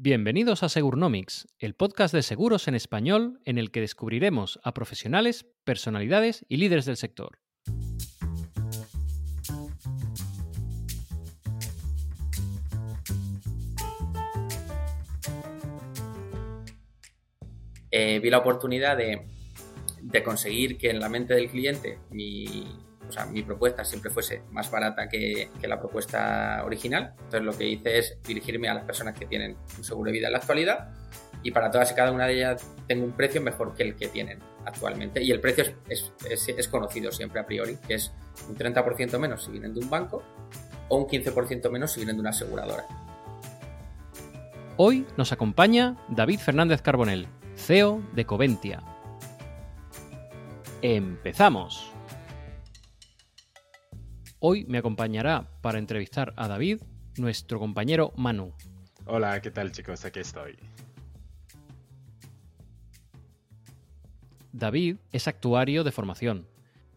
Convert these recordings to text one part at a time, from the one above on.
Bienvenidos a Segurnomics, el podcast de seguros en español en el que descubriremos a profesionales, personalidades y líderes del sector. Eh, vi la oportunidad de, de conseguir que en la mente del cliente mi, o sea, mi propuesta siempre fuese más barata que, la propuesta original. Entonces lo que hice es dirigirme a las personas que tienen un seguro de vida en la actualidad y para todas y cada una de ellas tengo un precio mejor que el que tienen actualmente. Y el precio es, es, conocido siempre a priori, que es un 30% menos si vienen de un banco o un 15% menos si vienen de una aseguradora. Hoy nos acompaña David Fernández Carbonell, CEO de Coventia. ¡Empezamos! Hoy me acompañará para entrevistar a David nuestro compañero Manu. Hola, ¿qué tal chicos? Aquí estoy. David es actuario de formación.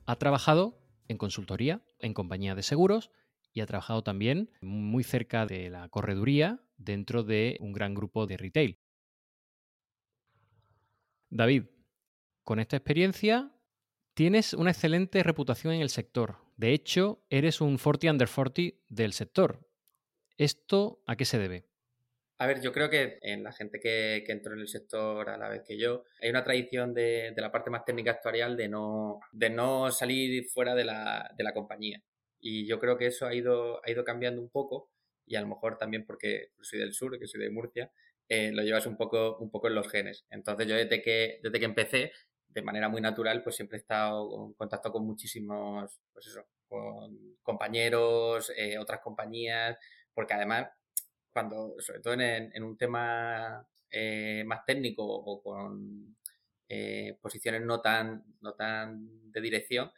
Ha trabajado en consultoría, en compañía de seguros y ha trabajado también muy cerca de la correduría dentro de un gran grupo de retail. David, con esta experiencia tienes una excelente reputación en el sector. De hecho, eres un 40 under 40 del sector. ¿Esto a qué se debe? A ver, yo creo que en la gente que, entró en el sector a la vez que yo, hay una tradición de, la parte más técnica actuarial de no, de no salir fuera de la, compañía. Y yo creo que eso ha ido, ha ido cambiando un poco y a lo mejor también porque soy del sur, que soy de Murcia, eh, lo llevas un poco, un poco en los genes. Entonces yo desde que, desde que empecé de manera muy natural, pues siempre he estado en contacto con muchísimos, pues eso, con compañeros, eh, otras compañías, porque además, cuando, sobre todo en, un tema eh, más técnico o con eh, posiciones no tan, no tan de dirección,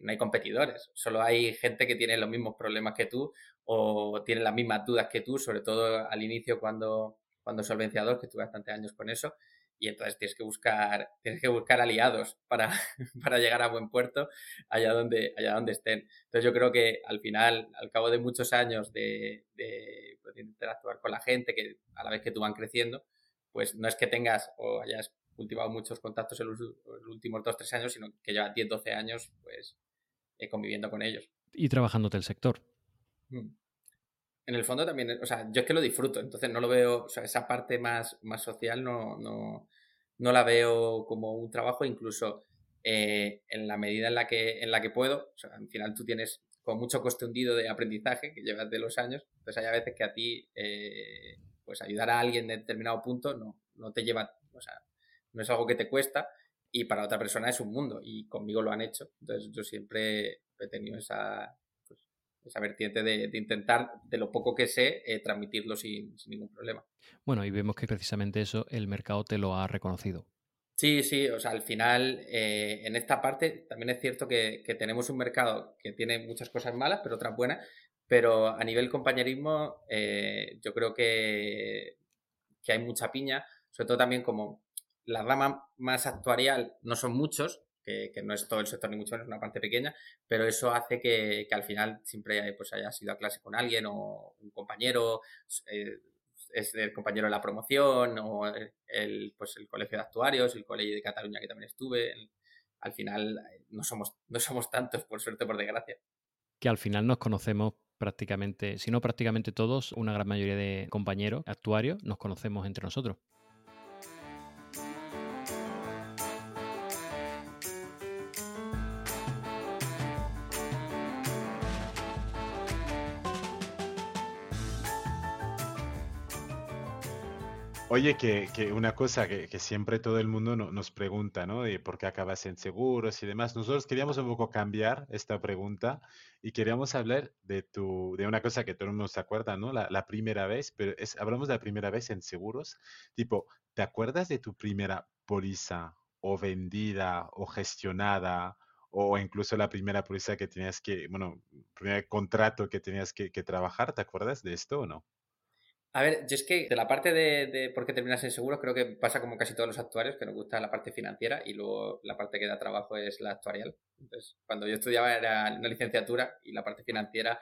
no hay competidores, solo hay gente que tiene los mismos problemas que tú o tiene las mismas dudas que tú, sobre todo al inicio cuando, cuando solvenciador, que estuve bastantes años con eso, y entonces tienes que buscar, tienes que buscar aliados para, para llegar a buen puerto allá donde, allá donde estén. Entonces yo creo que al final, al cabo de muchos años de, de, pues, interactuar con la gente, que a la vez que tú van creciendo, pues no es que tengas o hayas cultivado muchos contactos en los, últimos dos, tres años, sino que llevas 10, 12 años pues eh, conviviendo con ellos. Y trabajándote el sector. Mm en el fondo también, o sea, yo es que lo disfruto, entonces no lo veo, o sea, esa parte más, más social no, no, no la veo como un trabajo, incluso eh, en la medida en la que, en la que puedo, o sea, al final tú tienes con mucho coste hundido de aprendizaje que llevas de los años, entonces hay veces que a ti, eh, pues ayudar a alguien de determinado punto no, no te lleva, o sea, no es algo que te cuesta y para otra persona es un mundo y conmigo lo han hecho, entonces yo siempre he tenido esa, esa vertiente de, intentar, de lo poco que sé, eh, transmitirlo sin, ningún problema. Bueno, y vemos que precisamente eso el mercado te lo ha reconocido. Sí, sí, o sea, al final, eh, en esta parte también es cierto que, tenemos un mercado que tiene muchas cosas malas, pero otras buenas, pero a nivel compañerismo eh, yo creo que, que hay mucha piña, sobre todo también como la rama más actuarial no son muchos, que, no es todo el sector ni mucho menos, una parte pequeña, pero eso hace que, al final siempre pues, hayas ido a clase con alguien o un compañero, eh, es el compañero de la promoción o el, pues, el colegio de actuarios, el colegio de Cataluña que también estuve. al final eh, no somos, no somos tantos, por suerte, por desgracia. Que al final nos conocemos prácticamente, si no prácticamente todos, una gran mayoría de compañeros actuarios nos conocemos entre nosotros. Oye, que, una cosa que, siempre todo el mundo nos pregunta, ¿no? De por qué acabas en seguros y demás. Nosotros queríamos un poco cambiar esta pregunta y queríamos hablar de tu, de una cosa que todo el mundo se acuerda, ¿no? La, primera vez, pero es, hablamos de la primera vez en seguros. Tipo, ¿te acuerdas de tu primera póliza o vendida o gestionada? O incluso la primera póliza que tenías que, bueno, primer contrato que tenías que, que trabajar, ¿te acuerdas de esto o no? A ver, yo es que de la parte de, por qué terminas en seguros, creo que pasa como casi todos los actuarios, que nos gusta la parte financiera y luego la parte que da trabajo es la actuarial. Entonces, cuando yo estudiaba era una licenciatura y la parte financiera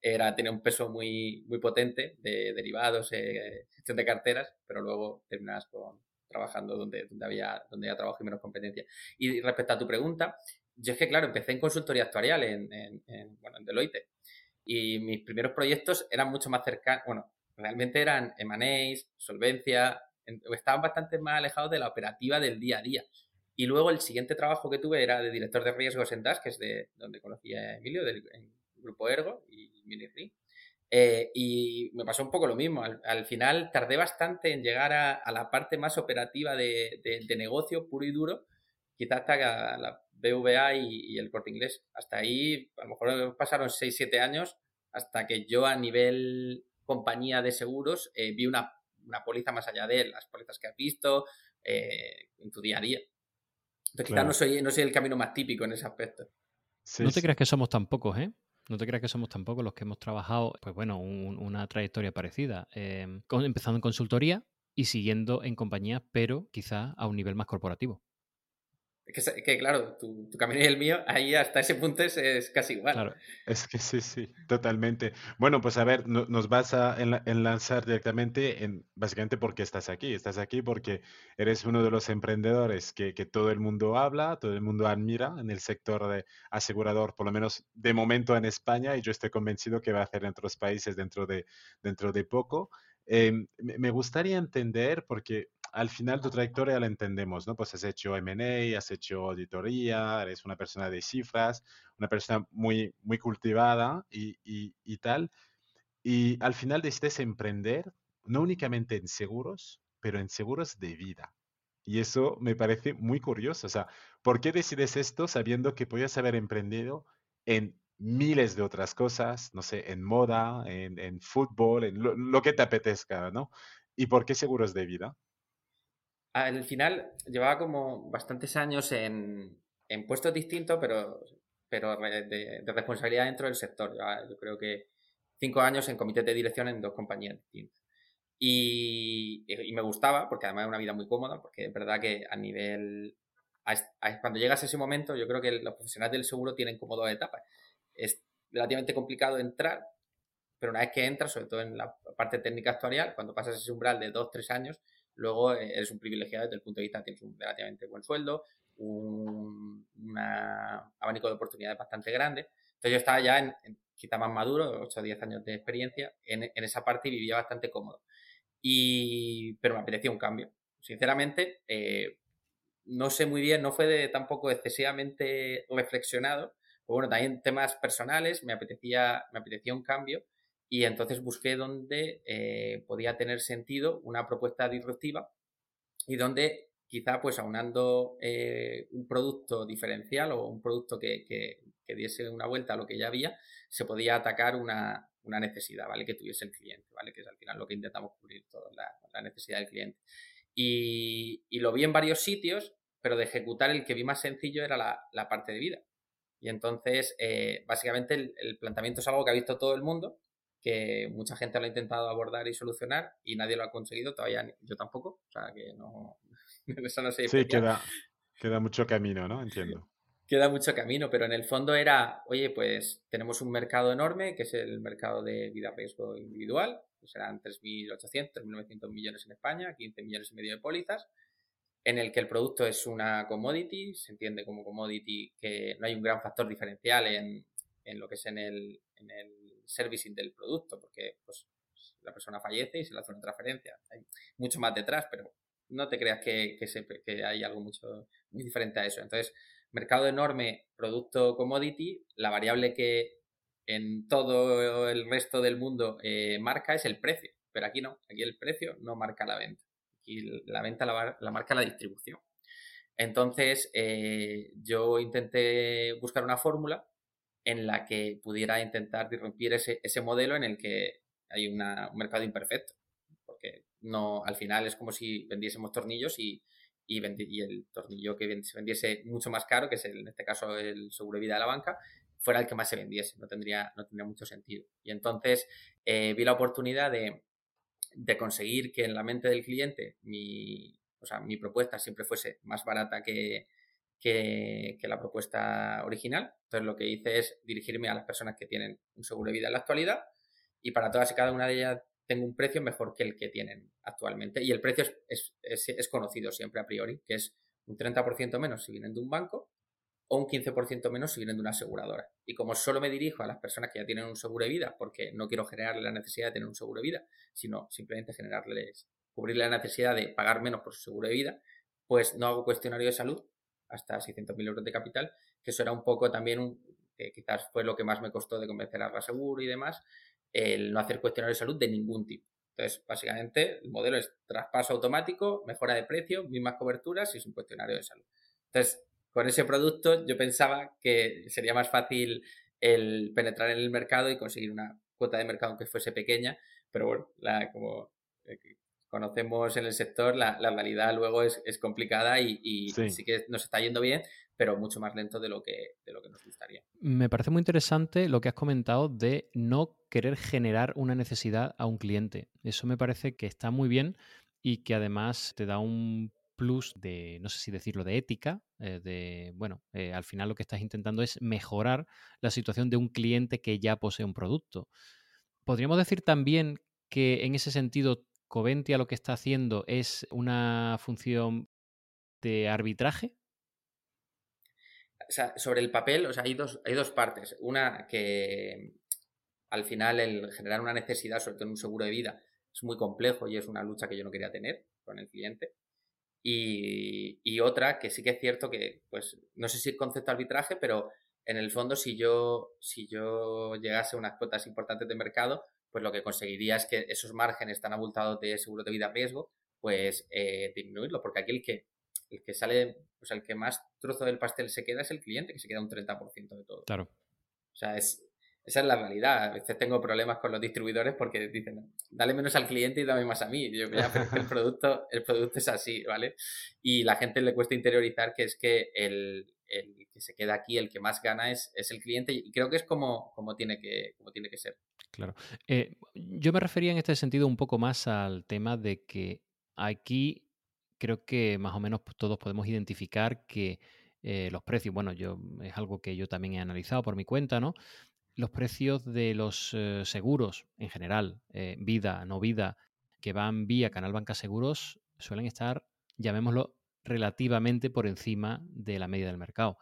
era, tenía un peso muy, muy potente de derivados, eh, gestión de carteras, pero luego terminas con, trabajando donde, donde, había, donde había trabajo y menos competencia. Y respecto a tu pregunta, yo es que, claro, empecé en consultoría actuarial en, en, bueno, en Deloitte y mis primeros proyectos eran mucho más cercanos, bueno, realmente eran M&A's, solvencia, estaban bastante más alejados de la operativa del día a día. Y luego el siguiente trabajo que tuve era de director de riesgos en DAS, que es de donde conocí a Emilio, del grupo Ergo y Minifree. Eh, y me pasó un poco lo mismo. Al, final tardé bastante en llegar a, la parte más operativa de, negocio puro y duro, quizás hasta la BVA y, el corte inglés. Hasta ahí, a lo mejor pasaron 6-7 años hasta que yo a nivel compañía de seguros eh, vi una, una, póliza más allá de las pólizas que has visto eh, en tu día a día. Entonces, quizás no soy, no soy el camino más típico en ese aspecto. no te creas que somos tan pocos, ¿eh? No te creas que somos tan pocos los que hemos trabajado, pues bueno, una trayectoria parecida. Em, empezando en consultoría y siguiendo en compañía, pero quizá a un nivel más corporativo. Que, claro, tu, camino y el mío, ahí hasta ese punto es, casi igual. Claro. Es que sí, sí, totalmente. Bueno, pues a ver, nos vas a enlazar directamente en, básicamente porque estás aquí. Estás aquí porque eres uno de los emprendedores que, que todo el mundo habla, todo el mundo admira en el sector de asegurador, por lo menos de momento en España, y yo estoy convencido que va a hacer en otros países dentro de, dentro de poco. Em, me gustaría entender, porque al final tu trayectoria la entendemos, ¿no? Pues has hecho M&A, has hecho auditoría, eres una persona de cifras, una persona muy, muy cultivada y, y, tal. Y al final decides emprender, no únicamente en seguros, pero en seguros de vida. Y eso me parece muy curioso. O sea, ¿por qué decides esto sabiendo que podías haber emprendido en miles de otras cosas, no sé, en moda, en, en fútbol, en lo, lo, que te apetezca, ¿no? ¿Y por qué seguros de vida? Al final llevaba como bastantes años en, puestos distintos, pero, pero de, responsabilidad dentro del sector. Yo, creo que cinco años en comité de dirección en dos compañías distintas. Y, me gustaba, porque además es una vida muy cómoda, porque es verdad que a nivel... cuando llegas a ese momento, yo creo que los profesionales del seguro tienen como dos etapas. Es relativamente complicado entrar, pero una vez que entras, sobre todo en la parte técnica actuarial, cuando pasas ese umbral de dos, tres años, luego eh, eres un privilegiado desde el punto de vista, tienes un relativamente buen sueldo, un abanico de oportunidades bastante grande. Entonces yo estaba ya en, quizá más maduro, 8 o 10 años de experiencia, en, esa parte y vivía bastante cómodo. Y, pero me apetecía un cambio. Sinceramente, eh, no sé muy bien, no fue de, tampoco excesivamente reflexionado. Pero bueno, también temas personales, me apetecía, me apetecía un cambio y entonces busqué donde eh, podía tener sentido una propuesta disruptiva y donde quizá pues aunando eh, un producto diferencial o un producto que, que, diese una vuelta a lo que ya había, se podía atacar una, una, necesidad, ¿vale? Que tuviese el cliente, ¿vale? Que es al final lo que intentamos cubrir toda la, necesidad del cliente. Y, y, lo vi en varios sitios, pero de ejecutar el que vi más sencillo era la, la parte de vida. Y entonces, eh, básicamente, el, el, planteamiento es algo que ha visto todo el mundo, que mucha gente lo ha intentado abordar y solucionar y nadie lo ha conseguido, todavía yo tampoco, o sea que no, eso no sé. Sí, queda, queda mucho camino, ¿no? Entiendo. Queda mucho camino, pero en el fondo era, oye, pues tenemos un mercado enorme, que es el mercado de vida riesgo individual, que serán 3.800, 3.900 millones en España, 15 millones y medio de pólizas, en el que el producto es una commodity, se entiende como commodity que no hay un gran factor diferencial en, en lo que es en el, en el servicing del producto, porque pues, la persona fallece y se le hace una transferencia. Hay mucho más detrás, pero no te creas que, que, hay algo mucho muy diferente a eso. Entonces, mercado enorme, producto commodity, la variable que en todo el resto del mundo eh, marca es el precio, pero aquí no, aquí el precio no marca la venta, aquí la venta la, marca la distribución. Entonces, eh, yo intenté buscar una fórmula en la que pudiera intentar disrumpir ese, ese modelo en el que hay un mercado imperfecto. Porque no, al final es como si vendiésemos tornillos y, y, el tornillo que se vendiese mucho más caro, que es en este caso el seguro de vida de la banca, fuera el que más se vendiese. No tendría, no tendría mucho sentido. Y entonces eh, vi la oportunidad de, de, conseguir que en la mente del cliente mi, o sea, mi propuesta siempre fuese más barata que, que, la propuesta original. Entonces lo que hice es dirigirme a las personas que tienen un seguro de vida en la actualidad y para todas y cada una de ellas tengo un precio mejor que el que tienen actualmente. Y el precio es, es conocido siempre a priori, que es un 30% menos si vienen de un banco o un 15% menos si vienen de una aseguradora. Y como solo me dirijo a las personas que ya tienen un seguro de vida, porque no quiero generarle la necesidad de tener un seguro de vida, sino simplemente generarles, cubrir la necesidad de pagar menos por su seguro de vida, pues no hago cuestionario de salud hasta 600.000 euros de capital, que eso era un poco también, un, que quizás fue lo que más me costó de convencer a seguro y demás, el no hacer cuestionario de salud de ningún tipo. Entonces, básicamente, el modelo es traspaso automático, mejora de precio, mismas coberturas y es un cuestionario de salud. Entonces, con ese producto yo pensaba que sería más fácil el penetrar en el mercado y conseguir una cuota de mercado aunque fuese pequeña, pero bueno, la, como eh, conocemos en el sector, la, realidad luego es, complicada y, sí. que nos está yendo bien, pero mucho más lento de lo, que, de lo que nos gustaría. Me parece muy interesante lo que has comentado de no querer generar una necesidad a un cliente. Eso me parece que está muy bien y que además te da un plus de, no sé si decirlo, de ética, eh, de, bueno, eh, al final lo que estás intentando es mejorar la situación de un cliente que ya posee un producto. Podríamos decir también que en ese sentido, Coventia lo que está haciendo es una función de arbitraje. O sea, sobre el papel, o sea, hay dos, hay dos partes. Una que al final el generar una necesidad, sobre todo en un seguro de vida, es muy complejo y es una lucha que yo no quería tener con el cliente. Y, otra que sí que es cierto que, pues, no sé si concepto arbitraje, pero en el fondo si yo, si yo llegase a unas cuotas importantes de mercado, pues lo que conseguiría es que esos márgenes tan abultados de seguro de vida riesgo, pues eh, disminuirlo, porque aquí el que, el que sale, o sea, el que más trozo del pastel se queda es el cliente, que se queda un 30% de todo. Claro. O sea, es, esa es la realidad. A veces tengo problemas con los distribuidores porque dicen, dale menos al cliente y dame más a mí. Yo, ya, pero el producto, el producto es así, ¿vale? Y la gente le cuesta interiorizar que es que el, que se queda aquí, el que más gana es, es el cliente y creo que es como, como, tiene, que, como tiene que ser. Claro. Eh, yo me refería en este sentido un poco más al tema de que aquí creo que más o menos todos podemos identificar que eh, los precios, bueno, yo es algo que yo también he analizado por mi cuenta, ¿no? los precios de los eh, seguros en general, vida, no vida, que van vía Canal Banca Seguros, suelen estar, llamémoslo, relativamente por encima de la media del mercado.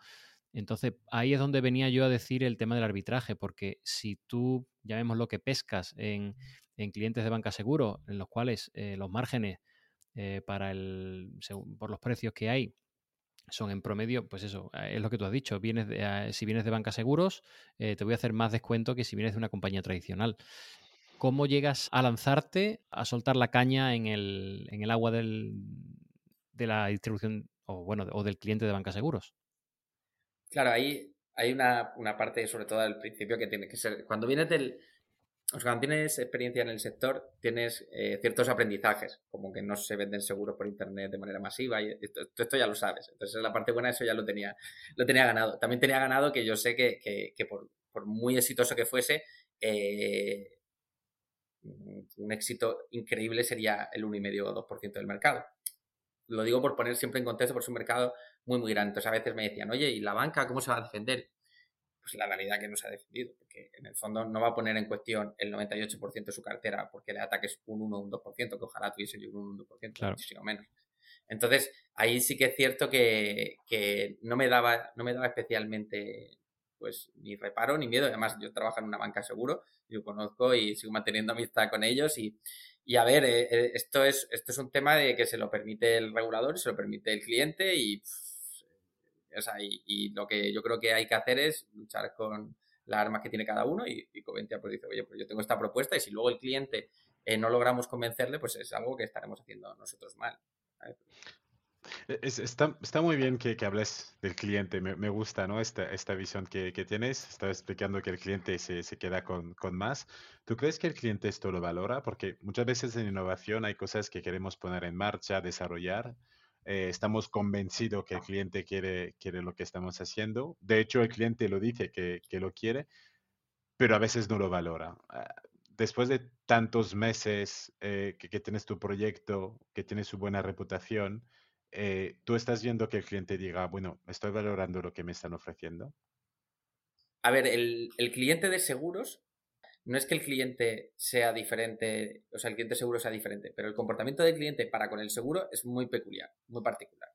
Entonces, ahí es donde venía yo a decir el tema del arbitraje, porque si tú, llamémoslo que pescas en, clientes de banca seguro, en los cuales eh, los márgenes para el, por los precios que hay son en promedio, pues eso, eh, es lo que tú has dicho. Vienes eh, si vienes de banca seguros, eh, te voy a hacer más descuento que si vienes de una compañía tradicional. ¿Cómo llegas a lanzarte, a soltar la caña en el, en el agua de la distribución o, bueno, o del cliente de banca seguros? Claro, ahí hay una, una parte, sobre todo al principio, que tiene que ser. Cuando vienes del, o sea, cuando tienes experiencia en el sector, tienes eh, ciertos aprendizajes, como que no se venden seguros por internet de manera masiva, y esto, esto, ya lo sabes. Entonces, la parte buena, eso ya lo tenía, lo tenía ganado. También tenía ganado que yo sé que, que, por, por, muy exitoso que fuese, eh, un éxito increíble sería el 1,5 o 2% del mercado. Lo digo por poner siempre en contexto, por es un mercado muy, muy grande. Entonces, a veces me decían, oye, ¿y la banca cómo se va a defender? pues la realidad que no se ha defendido, porque en el fondo no va a poner en cuestión el 98% de su cartera porque le ataques un 1 o un 2%, que ojalá tuviese yo un 1 o un 2%, muchísimo menos. Entonces, ahí sí que es cierto que, que, no, me daba, no me daba especialmente pues ni reparo ni miedo. Además, yo trabajo en una banca seguro, yo conozco y sigo manteniendo amistad con ellos y, y a ver, eh, eh, esto, es, esto es un tema de que se lo permite el regulador, se lo permite el cliente y o sea, y, lo que yo creo que hay que hacer es luchar con las armas que tiene cada uno y, y Coventia pues dice, oye, pues yo tengo esta propuesta y si luego el cliente eh, no logramos convencerle, pues es algo que estaremos haciendo nosotros mal. Está, muy bien que, hables del cliente, me, gusta ¿no? esta, visión que, tienes. Estaba explicando que el cliente se, se queda con, con, más. ¿Tú crees que el cliente esto lo valora? Porque muchas veces en innovación hay cosas que queremos poner en marcha, desarrollar, eh, estamos convencidos que el cliente quiere, quiere lo que estamos haciendo. De hecho, el cliente lo dice que, que lo quiere, pero a veces no lo valora. Ah, después de tantos meses eh, que, que, tienes tu proyecto, que tienes su buena reputación, eh, tú estás viendo que el cliente diga, bueno, estoy valorando lo que me están ofreciendo. A ver, el, cliente de seguros no es que el cliente sea diferente, o sea, el cliente seguro sea diferente, pero el comportamiento del cliente para con el seguro es muy peculiar, muy particular.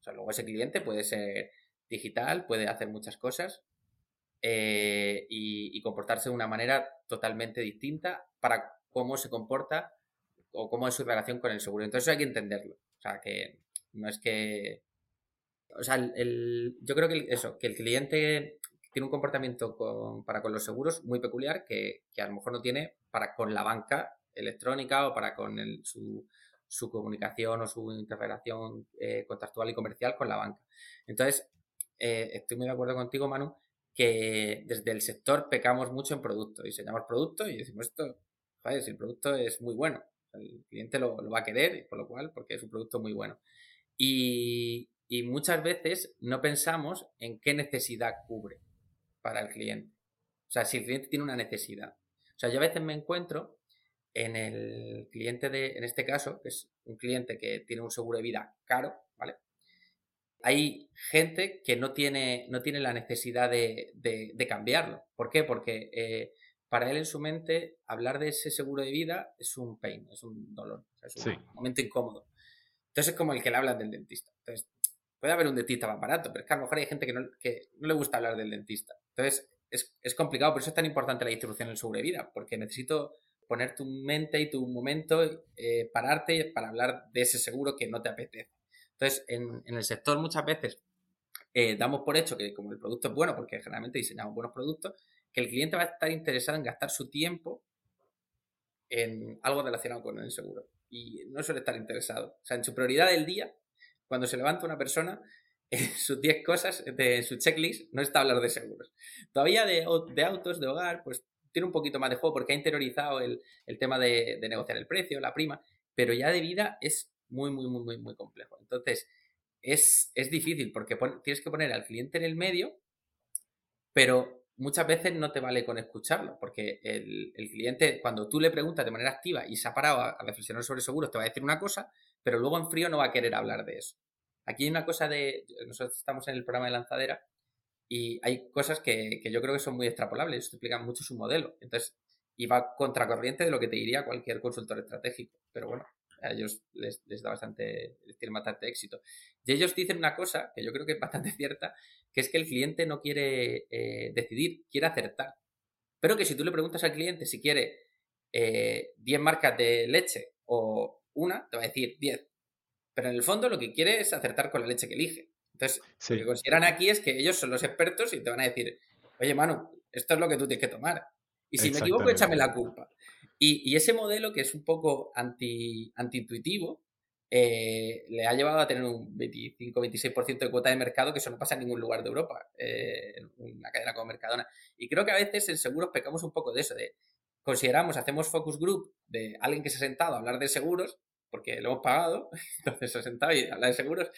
O sea, luego ese cliente puede ser digital, puede hacer muchas cosas eh, y, comportarse de una manera totalmente distinta para cómo se comporta o cómo es su relación con el seguro. Entonces eso hay que entenderlo. O sea, que no es que... O sea, el, yo creo que eso, que el cliente tiene un comportamiento para con los seguros muy peculiar que, a lo mejor no tiene para con la banca electrónica o para con su, comunicación o su interrelación eh, contractual y comercial con la banca. Entonces, eh, estoy muy de acuerdo contigo, Manu, que desde el sector pecamos mucho en producto. Diseñamos producto y decimos esto, joder, si el producto es muy bueno, el cliente lo, va a querer, por lo cual, porque es un producto muy bueno. Y muchas veces no pensamos en qué necesidad cubre para el cliente. O sea, si el cliente tiene una necesidad. O sea, yo a veces me encuentro en el cliente de, en este caso, que es un cliente que tiene un seguro de vida caro, ¿vale? Hay gente que no tiene, no tiene la necesidad de, de, cambiarlo. ¿Por qué? Porque eh, para él en su mente hablar de ese seguro de vida es un pain, es un dolor, es un momento incómodo. Entonces es como el que le habla del dentista. Entonces, puede haber un dentista más barato, pero es que a lo mejor hay gente que no, que no le gusta hablar del dentista. Entonces, es, complicado, por eso es tan importante la distribución en sobrevida, porque necesito poner tu mente y tu momento, eh, pararte para hablar de ese seguro que no te apetece. Entonces, en, en el sector muchas veces eh, damos por hecho que como el producto es bueno, porque generalmente diseñamos buenos productos, que el cliente va a estar interesado en gastar su tiempo en algo relacionado con el seguro. Y no suele estar interesado. O sea, en su prioridad del día, cuando se levanta una persona, en sus 10 cosas de su checklist no está hablar de seguros. Todavía de, de, autos, de hogar, pues tiene un poquito más de juego porque ha interiorizado el, el tema de, de, negociar el precio, la prima, pero ya de vida es muy, muy, muy, muy, muy complejo. Entonces, es, es difícil porque tienes que poner al cliente en el medio, pero muchas veces no te vale con escucharlo, porque el, cliente, cuando tú le preguntas de manera activa y se ha parado a, reflexionar sobre seguros, te va a decir una cosa, pero luego en frío no va a querer hablar de eso. Aquí hay una cosa de. Nosotros estamos en el programa de lanzadera y hay cosas que, yo creo que son muy extrapolables, esto explica mucho su modelo. Entonces, y va contracorriente de lo que te diría cualquier consultor estratégico. Pero bueno, a ellos les, da bastante, les tiene bastante éxito. Y ellos dicen una cosa que yo creo que es bastante cierta, que es que el cliente no quiere eh, decidir, quiere acertar. Pero que si tú le preguntas al cliente si quiere 10 eh, marcas de leche o una, te va a decir 10. Pero en el fondo lo que quiere es acertar con la leche que elige. Entonces, lo que consideran aquí es que ellos son los expertos y te van a decir, oye, Manu, esto es lo que tú tienes que tomar. Y si me equivoco, échame la culpa. Y, ese modelo, que es un poco anti, intuitivo eh, le ha llevado a tener un 25-26% de cuota de mercado, que eso no pasa en ningún lugar de Europa, eh, en una cadena como Mercadona. Y creo que a veces en seguros pecamos un poco de eso, de consideramos, hacemos focus group de alguien que se ha sentado a hablar de seguros, porque lo hemos pagado, entonces se ha sentado y habla de seguros,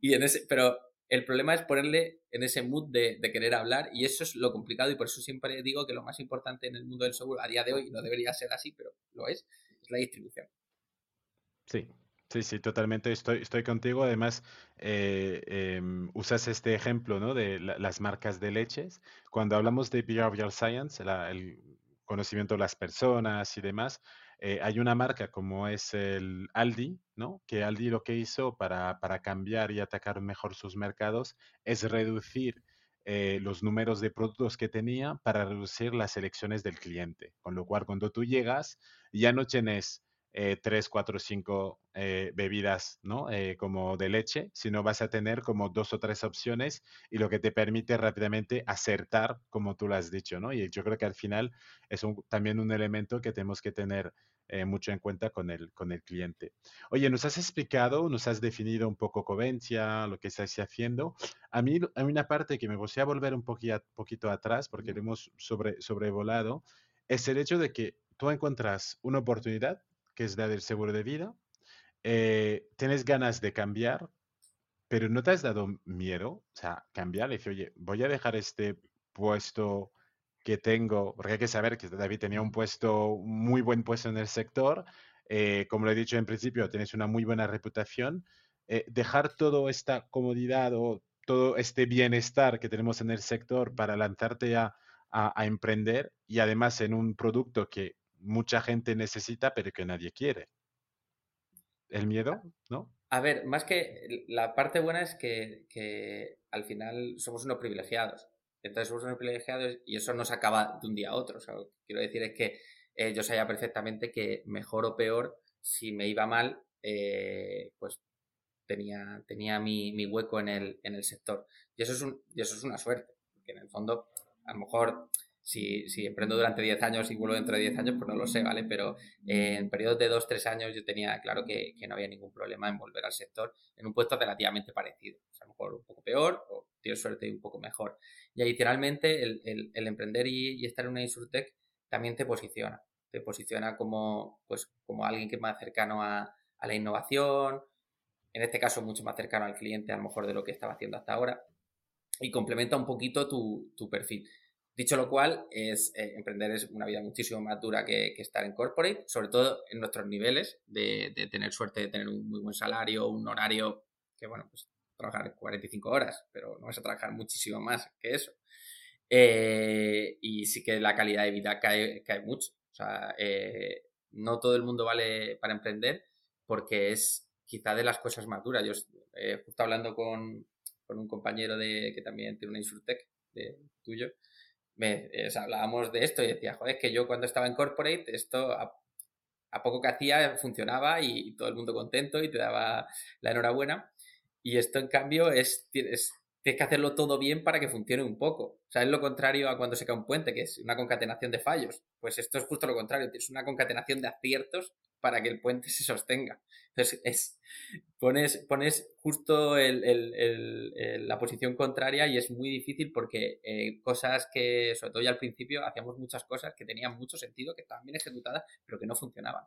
y en ese, pero el problema es ponerle en ese mood de, querer hablar y eso es lo complicado y por eso siempre digo que lo más importante en el mundo del seguro a día de hoy no debería ser así, pero lo es, es la distribución. Sí, Sí, sí, totalmente estoy, estoy contigo. Además, eh, em, usas este ejemplo ¿no? de las marcas de leches. Cuando hablamos de behavioral science, el conocimiento de las personas y demás, eh, hay una marca como es el Aldi, ¿no? Que Aldi lo que hizo para, cambiar y atacar mejor sus mercados es reducir eh, los números de productos que tenía para reducir las elecciones del cliente. Con lo cual, cuando tú llegas, ya no tienes eh, tres, cuatro, cinco eh, bebidas, ¿no? Eh, como de leche, sino vas a tener como dos o tres opciones y lo que te permite rápidamente acertar, como tú lo has dicho, ¿no? Y yo creo que al final es también un elemento que tenemos que tener mucho en cuenta con el, con el cliente. Oye, nos has explicado, nos has definido un poco Covencia, lo que estás haciendo. A mí hay una parte que me gustaría volver un poquito, poquito atrás, porque lo hemos sobre, sobrevolado, es el hecho de que tú encuentras una oportunidad que es la del seguro de vida. Eh, tienes ganas de cambiar, pero no te has dado miedo, o sea, cambiar. Dije, oye, voy a dejar este puesto que tengo, porque hay que saber que David tenía un puesto, muy buen puesto en el sector. Eh, como lo he dicho en principio, tienes una muy buena reputación. eh, dejar toda esta comodidad o todo este bienestar que tenemos en el sector para lanzarte a, a, emprender y además en un producto que mucha gente necesita pero que nadie quiere. El miedo, ¿no? A ver, más que la parte buena es que, que al final somos unos privilegiados. Entonces somos unos privilegiados y eso no se acaba de un día a otro. O sea, lo que quiero decir es que eh, yo sabía perfectamente que mejor o peor, si me iba mal, eh, pues tenía, tenía mi, mi, hueco en el, en el sector. Y eso, es un, y eso es una suerte, porque en el fondo, a lo mejor si, si, emprendo durante 10 años y vuelvo dentro de 10 años, pues no lo sé, ¿vale? Pero en periodos de 2, 3 años yo tenía claro que, que, no había ningún problema en volver al sector en un puesto relativamente parecido. O sea, a lo mejor un poco peor o tienes suerte y un poco mejor. Y adicionalmente, el, el, el emprender y, y, estar en una Insurtech también te posiciona. Te posiciona como, pues, como alguien que es más cercano a, a la innovación, en este caso mucho más cercano al cliente a lo mejor de lo que estaba haciendo hasta ahora, y complementa un poquito tu, tu perfil. Dicho lo cual, es, eh, emprender es una vida muchísimo más dura que, que, estar en corporate, sobre todo en nuestros niveles, de, de, tener suerte de tener un muy buen salario, un horario que, bueno, pues trabajar 45 horas, pero no vas a trabajar muchísimo más que eso. Eh, y sí que la calidad de vida cae, cae mucho. O sea, eh, no todo el mundo vale para emprender porque es quizá de las cosas más duras. Yo eh, justo hablando con, con, un compañero de que también tiene una Insurtech de tuyo, me, eh, hablábamos de esto y decía, joder, es que yo cuando estaba en corporate, esto a, poco que hacía funcionaba y, y, todo el mundo contento y te daba la enhorabuena. Y esto, en cambio, es, es, tienes que hacerlo todo bien para que funcione un poco. O sea, es lo contrario a cuando se cae un puente, que es una concatenación de fallos. Pues esto es justo lo contrario, es una concatenación de aciertos para que el puente se sostenga. Entonces, es, pones, pones justo el, el, el, la posición contraria y es muy difícil porque eh, cosas que, sobre todo ya al principio, hacíamos muchas cosas que tenían mucho sentido, que estaban bien ejecutadas, pero que no funcionaban.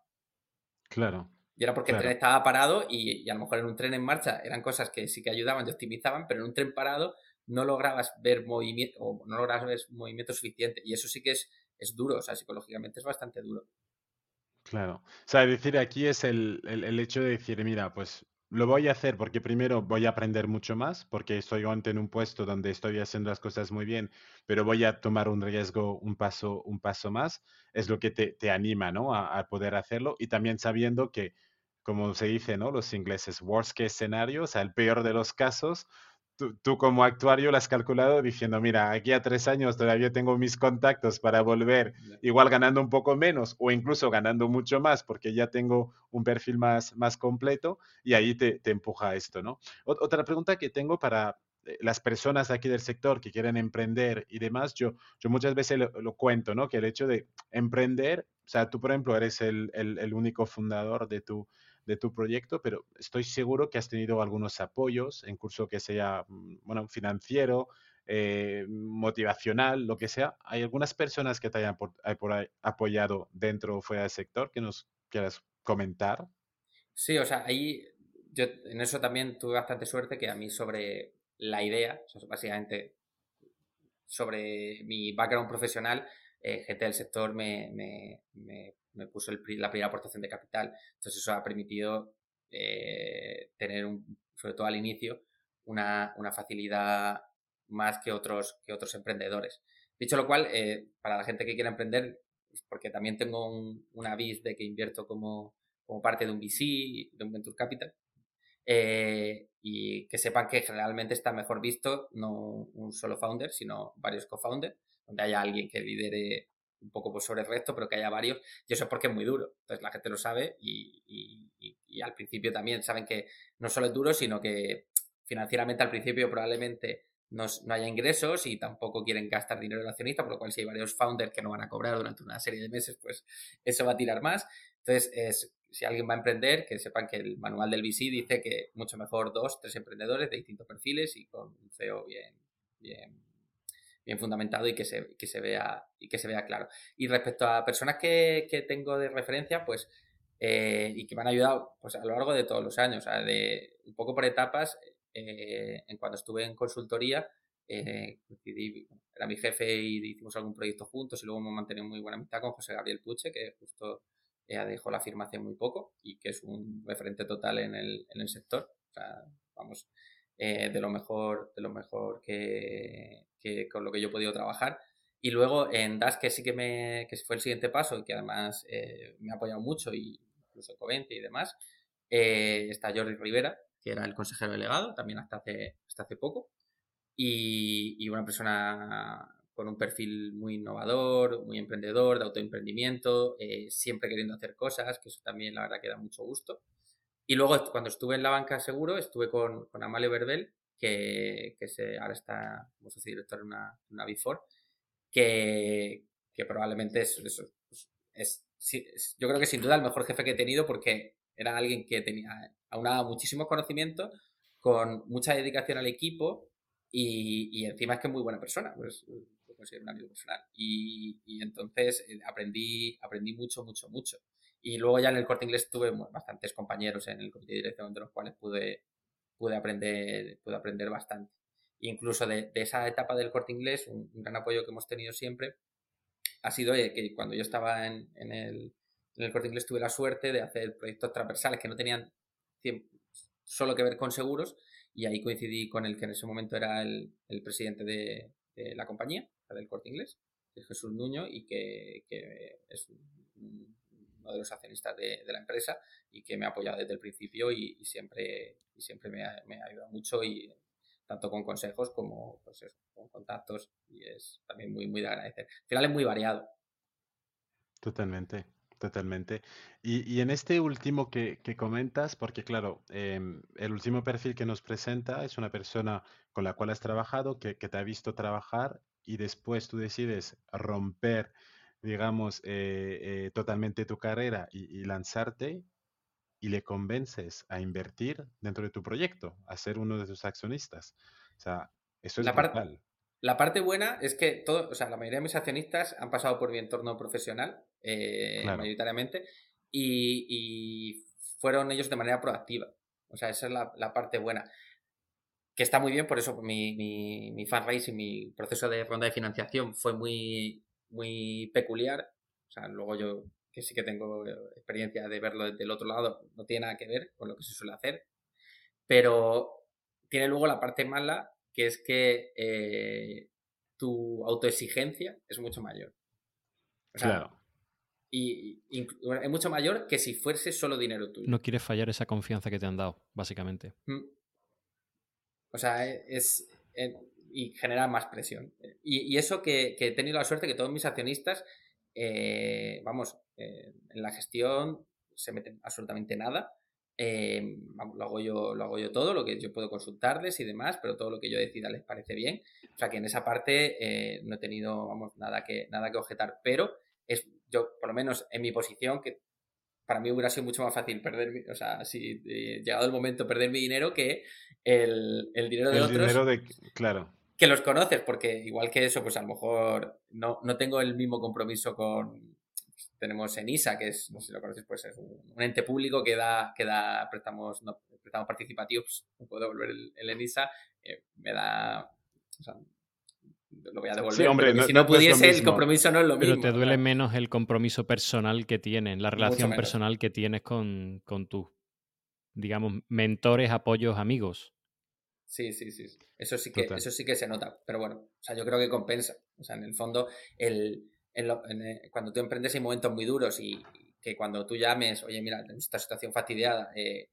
Claro. Y era porque claro. el tren estaba parado y, y, a lo mejor en un tren en marcha eran cosas que sí que ayudaban y optimizaban, pero en un tren parado no lograbas ver movimiento o no lograbas ver movimiento suficiente. Y eso sí que es, es duro, o sea, psicológicamente es bastante duro. Claro. O sea, decir aquí es el, el, hecho de decir, mira, pues lo voy a hacer porque primero voy a aprender mucho más, porque estoy ante en un puesto donde estoy haciendo las cosas muy bien, pero voy a tomar un riesgo un paso, un paso más. Es lo que te, te anima, ¿no? A, a, poder hacerlo y también sabiendo que, como se dice, ¿no? Los ingleses, worst case scenario, o sea, el peor de los casos, tú, tú, como actuario lo has calculado diciendo, mira, aquí a tres años todavía tengo mis contactos para volver, igual ganando un poco menos o incluso ganando mucho más porque ya tengo un perfil más, más completo y ahí te, te empuja esto, ¿no? Otra pregunta que tengo para eh, las personas aquí del sector que quieren emprender y demás, yo, yo muchas veces lo, lo cuento, ¿no? Que el hecho de emprender, o sea, tú, por ejemplo, eres el, el, el único fundador de tu, de tu proyecto, pero estoy seguro que has tenido algunos apoyos en curso que sea, mm, bueno, financiero, eh, motivacional, lo que sea. ¿Hay algunas personas que te hayan por, por ahí apoyado dentro o fuera del sector que nos quieras comentar? Sí, o sea, ahí yo en eso también tuve bastante suerte que a mí sobre la idea, básicamente sobre mi background profesional, eh, gente del sector me, me puso el, la primera aportación de capital. Entonces eso ha permitido eh, tener, un, sobre todo al inicio, una, facilidad más que otros, que otros emprendedores. Dicho lo cual, eh, para la gente que quiera emprender, porque también tengo un, una BIS de que invierto como, como parte de un VC, de un Venture Capital, eh, y que sepan que generalmente está mejor visto no un solo founder, sino varios co-founders, donde haya alguien que lidere un poco pues, sobre el resto, pero que haya varios, y eso es porque es muy duro. Entonces la gente lo sabe y, al principio también saben que no solo es duro, sino que financieramente al principio probablemente no, no haya ingresos y tampoco quieren gastar dinero en accionista, por lo cual si hay varios founders que no van a cobrar durante una serie de meses, pues eso va a tirar más. Entonces, es, si alguien va a emprender, que sepan que el manual del VC dice que mucho mejor dos, tres emprendedores de distintos perfiles y con un CEO bien, bien bien fundamentado y que se, que se, vea, y que se vea claro. Y respecto a personas que, que tengo de referencia, pues, eh, y que me han ayudado pues, a lo largo de todos los años, o sea, de un poco por etapas, eh, en cuando estuve en consultoría, eh, era mi jefe y hicimos algún proyecto juntos y luego me mantenía muy buena amistad con José Gabriel Puche, que justo dejó la firma hace muy poco y que es un referente total en el, en el sector. O sea, vamos, eh, de lo mejor, de lo mejor que, con lo que yo he podido trabajar. Y luego en DAS, que sí que, me, que fue el siguiente paso y que además eh, me ha apoyado mucho, y incluso Covente y demás, eh, está Jordi Rivera, que era el consejero delegado, también hasta hace, hasta hace poco, y, una persona con un perfil muy innovador, muy emprendedor, de autoemprendimiento, siempre queriendo hacer cosas, que eso también la verdad que da mucho gusto. Y luego cuando estuve en la banca seguro, estuve con, con Amalio Verbel, que, que se, ahora está como socio director en una, una Before, que, que probablemente es, pues, es, es, yo creo que sin duda el mejor jefe que he tenido porque era alguien que tenía aunaba muchísimo conocimiento, con mucha dedicación al equipo y, y encima es que es muy buena persona, pues lo considero un amigo personal. Y, y entonces eh, aprendí, aprendí mucho, mucho, mucho. Y luego ya en el corte inglés tuve bastantes compañeros en el comité de dirección de los cuales pude, pude, aprender, pude aprender bastante. Incluso de, esa etapa del corte inglés, un, gran apoyo que hemos tenido siempre ha sido que cuando yo estaba en, en, el, en el corte inglés tuve la suerte de hacer proyectos transversales que no tenían solo que ver con seguros y ahí coincidí con el que en ese momento era el, el presidente de, de, la compañía, del corte inglés, Jesús Nuño y que, que es un, uno de los accionistas de, la empresa y que me ha apoyado desde el principio y, siempre, y siempre me ha, ayudado mucho y tanto con consejos como pues con contactos y es también muy, muy de agradecer. Al final es muy variado. Totalmente, totalmente. Y, y en este último que, que comentas, porque claro, eh, el último perfil que nos presenta es una persona con la cual has trabajado, que te ha visto trabajar y después tú decides romper digamos, eh, eh, totalmente tu carrera y, lanzarte y le convences a invertir dentro de tu proyecto, a ser uno de tus accionistas. O sea, eso es la brutal. la parte buena es que todo, o sea, la mayoría de mis accionistas han pasado por mi entorno profesional, eh, mayoritariamente, y, fueron ellos de manera proactiva. O sea, esa es la, la parte buena que está muy bien, por eso mi, mi, mi fundraising, mi proceso de ronda de financiación fue muy muy peculiar. O sea, luego yo, que sí que tengo experiencia de verlo desde el otro lado, no tiene nada que ver con lo que se suele hacer. Pero tiene luego la parte mala, que es que eh, tu autoexigencia es mucho mayor. O sea, claro. Y, es mucho mayor que si fuese solo dinero tuyo. No quieres fallar esa confianza que te han dado, básicamente. Mm. O sea, es, y genera más presión. Y, eso que, he tenido la suerte que todos mis accionistas, eh, vamos, eh, en la gestión se meten absolutamente nada. Eh, lo, hago yo, lo hago yo todo, lo que yo puedo consultarles y demás, pero todo lo que yo decida les parece bien. O sea que en esa parte no he tenido, vamos, nada que, nada que objetar. Pero es yo, por lo menos en mi posición, que para mí hubiera sido mucho más fácil perder, o sea, si llegado el momento perder mi dinero que el, el dinero de el otros. Dinero de, claro que los conoces, porque igual que eso, pues a lo mejor no, no tengo el mismo compromiso con. tenemos ENISA, que es, no sé si lo conoces, pues es un, ente público que da, que da préstamos, no, préstamos participativos, no puedo devolver el, ENISA, eh, me da. O sea, lo voy a devolver. Sí, hombre, si no pudiese, el compromiso no es lo mismo. Pero te duele menos el compromiso personal que tienes, la relación personal que tienes con, con tus, digamos, mentores, apoyos, amigos. Sí, sí, sí. Eso sí, que, eso sí que se nota. Pero bueno, o sea, yo creo que compensa. O sea, en el fondo, el, eh, cuando tú emprendes hay momentos muy duros y, que cuando tú llames, oye, mira, en esta situación fastidiada, eh,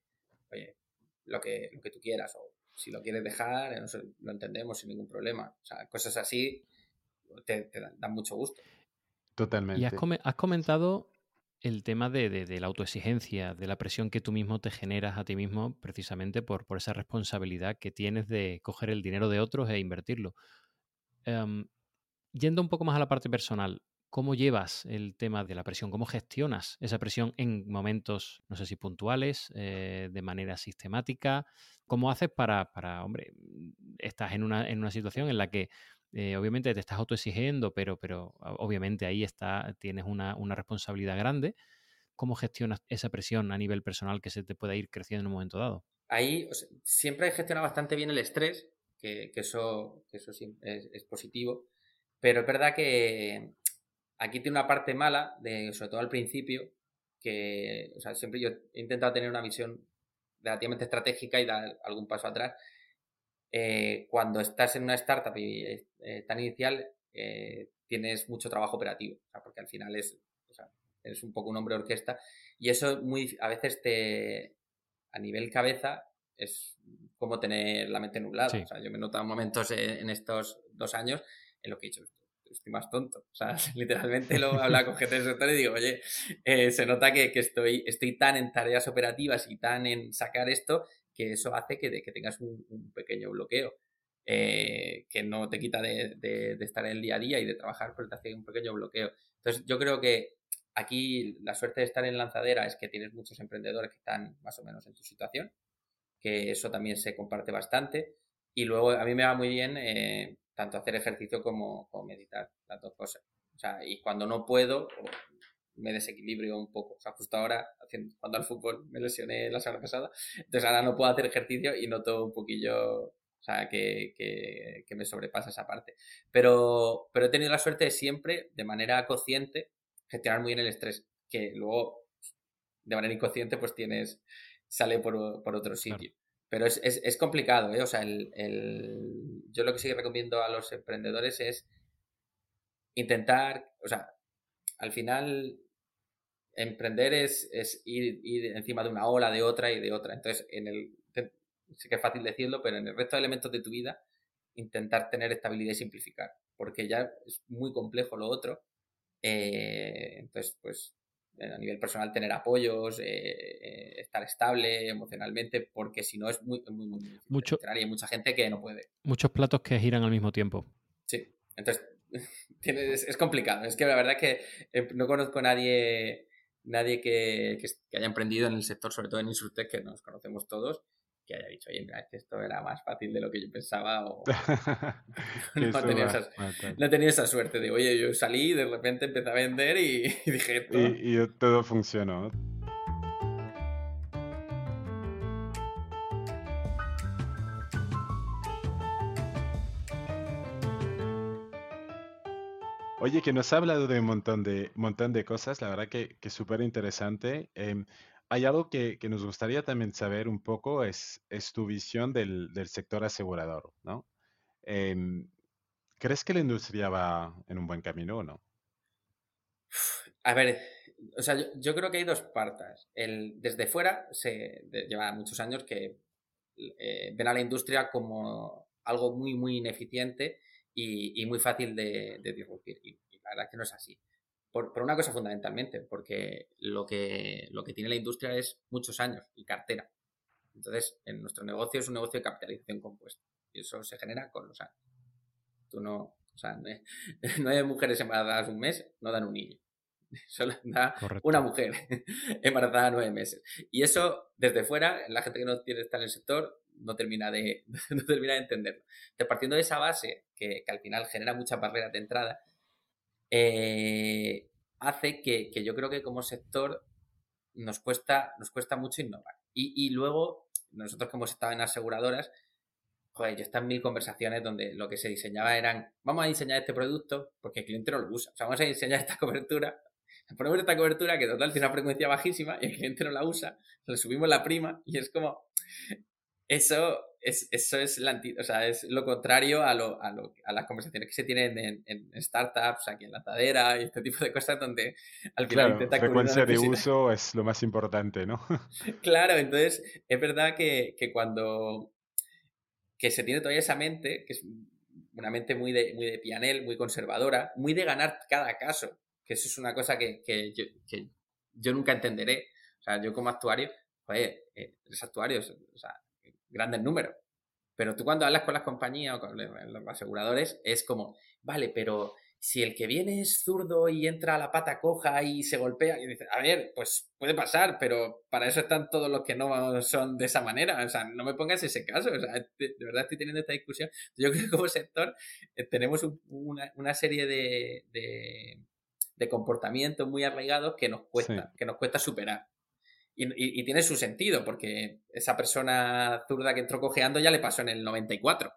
oye, lo que, lo que tú quieras, o si lo quieres dejar, eh, lo entendemos sin ningún problema. O sea, cosas así te, dan, mucho gusto. Totalmente. Y has, has comentado el tema de, la autoexigencia, de la presión que tú mismo te generas a ti mismo precisamente por, por esa responsabilidad que tienes de coger el dinero de otros e invertirlo. Em, yendo un poco más a la parte personal, ¿cómo llevas el tema de la presión? ¿Cómo gestionas esa presión en momentos, no sé si puntuales, eh, de manera sistemática? ¿Cómo haces para, para hombre, estás en una, en una situación en la que eh, obviamente te estás autoexigiendo, pero, pero obviamente ahí está, tienes una, responsabilidad grande. ¿Cómo gestionas esa presión a nivel personal que se te pueda ir creciendo en un momento dado? Ahí siempre he gestionado bastante bien el estrés, que, eso, eso es, positivo, pero es verdad que aquí tiene una parte mala, de, sobre todo al principio, que siempre yo he intentado tener una visión relativamente estratégica y dar algún paso atrás. Eh, cuando estás en una startup y, eh, tan inicial, eh, tienes mucho trabajo operativo, porque al final es, eres un poco un hombre orquesta y eso muy, a veces te, a nivel cabeza, es como tener la mente nublada. O sea, yo me he notado momentos en, estos dos años en lo que he dicho, estoy más tonto. O sea, literalmente lo habla con gente del sector y digo, oye, se nota que, estoy, estoy tan en tareas operativas y tan en sacar esto que eso hace que, tengas un, pequeño bloqueo. Eh, que no te quita de, estar en el día a día y de trabajar, pero te hace un pequeño bloqueo. Entonces, yo creo que aquí la suerte de estar en lanzadera es que tienes muchos emprendedores que están más o menos en tu situación, que eso también se comparte bastante. Y luego a mí me va muy bien eh, tanto hacer ejercicio como, como, meditar, las dos cosas. O sea, y cuando no puedo, me desequilibrio un poco. O sea, justo ahora, haciendo, cuando al fútbol me lesioné la semana pasada, entonces ahora no puedo hacer ejercicio y noto un poquillo, o sea, que, que, me sobrepasa esa parte. Pero, pero he tenido la suerte de siempre, de manera consciente, gestionar muy bien el estrés, que luego, de manera inconsciente, pues tienes, sale por, por otro sitio. Pero es, es, es, complicado, ¿eh? O sea, el, el, yo lo que sí recomiendo a los emprendedores es intentar, o sea, al final emprender es, es ir, encima de una ola, de otra y de otra. Entonces, en el, sé que es fácil decirlo, pero en el resto de elementos de tu vida, intentar tener estabilidad y simplificar, porque ya es muy complejo lo otro. Eh, entonces, pues a nivel personal tener apoyos, eh, eh, estar estable emocionalmente, porque si no es muy, muy, muy difícil. Mucho, y hay mucha gente que no puede. Muchos platos que giran al mismo tiempo. Sí, entonces es, complicado. Es que la verdad es que no conozco a nadie nadie que, haya emprendido en el sector, sobre todo en Insurtech, que nos conocemos todos, que haya dicho, oye, mira, que esto era más fácil de lo que yo pensaba o no, he tenido esa, suerte de, oye, yo salí y de repente empecé a vender y, dije... Y, y todo funcionó. Oye, que nos ha hablado de un montón de, montón de cosas, la verdad que, que súper interesante. Em, hay algo que, que, nos gustaría también saber un poco, es, tu visión del, del sector asegurador, ¿no? Em, ¿Crees que la industria va en un buen camino o no? A ver, o sea, yo, creo que hay dos partes. El, desde fuera se lleva muchos años que eh, ven a la industria como algo muy, muy ineficiente y, muy fácil de, de disruptir. Y, la verdad es que no es así. Por, por, una cosa fundamentalmente, porque lo que, lo que tiene la industria es muchos años y cartera. Entonces, en nuestro negocio es un negocio de capitalización compuesta. Y eso se genera con los años. Tú no, o sea, nueve mujeres embarazadas un mes no dan un niño. Solo da una mujer embarazada nueve meses. Y eso, desde fuera, la gente que no tiene estar en el sector no termina de, no termina de entenderlo. Entonces, partiendo de esa base, que, al final genera muchas barreras de entrada, eh, hace que, yo creo que como sector nos cuesta, nos cuesta mucho innovar. Y, luego, nosotros que hemos estado en aseguradoras, joder, yo están mil conversaciones donde lo que se diseñaba eran, vamos a diseñar este producto porque el cliente no lo usa. O sea, vamos a diseñar esta cobertura ponemos esta cobertura que total tiene una frecuencia bajísima y el cliente no la usa, le subimos la prima y es como, eso es, eso es, o sea, es lo contrario a, lo, a, lo, a las conversaciones que se tienen en, en, startups, aquí en lanzadera y este tipo de cosas donde al final claro, frecuencia de uso es lo más importante, ¿no? claro, entonces es verdad que, que, cuando que se tiene todavía esa mente, que es una mente muy de, muy de pianel, muy conservadora, muy de ganar cada caso, que eso es una cosa que, que, yo, que yo nunca entenderé. O sea, yo como actuario, joder, eh, los actuarios, o sea, grandes números. Pero tú cuando hablas con las compañías o con los aseguradores es como, vale, pero si el que viene es zurdo y entra a la pata coja y se golpea y dice, a ver, pues puede pasar, pero para eso están todos los que no son de esa manera. O sea, no me pongas ese caso. O sea, de, verdad estoy teniendo esta discusión. Yo creo que como sector eh, tenemos una, serie de, de, comportamientos muy arraigados que nos cuesta, que nos cuesta superar. Y, tiene su sentido, porque esa persona zurda que entró cojeando ya le pasó en el 94.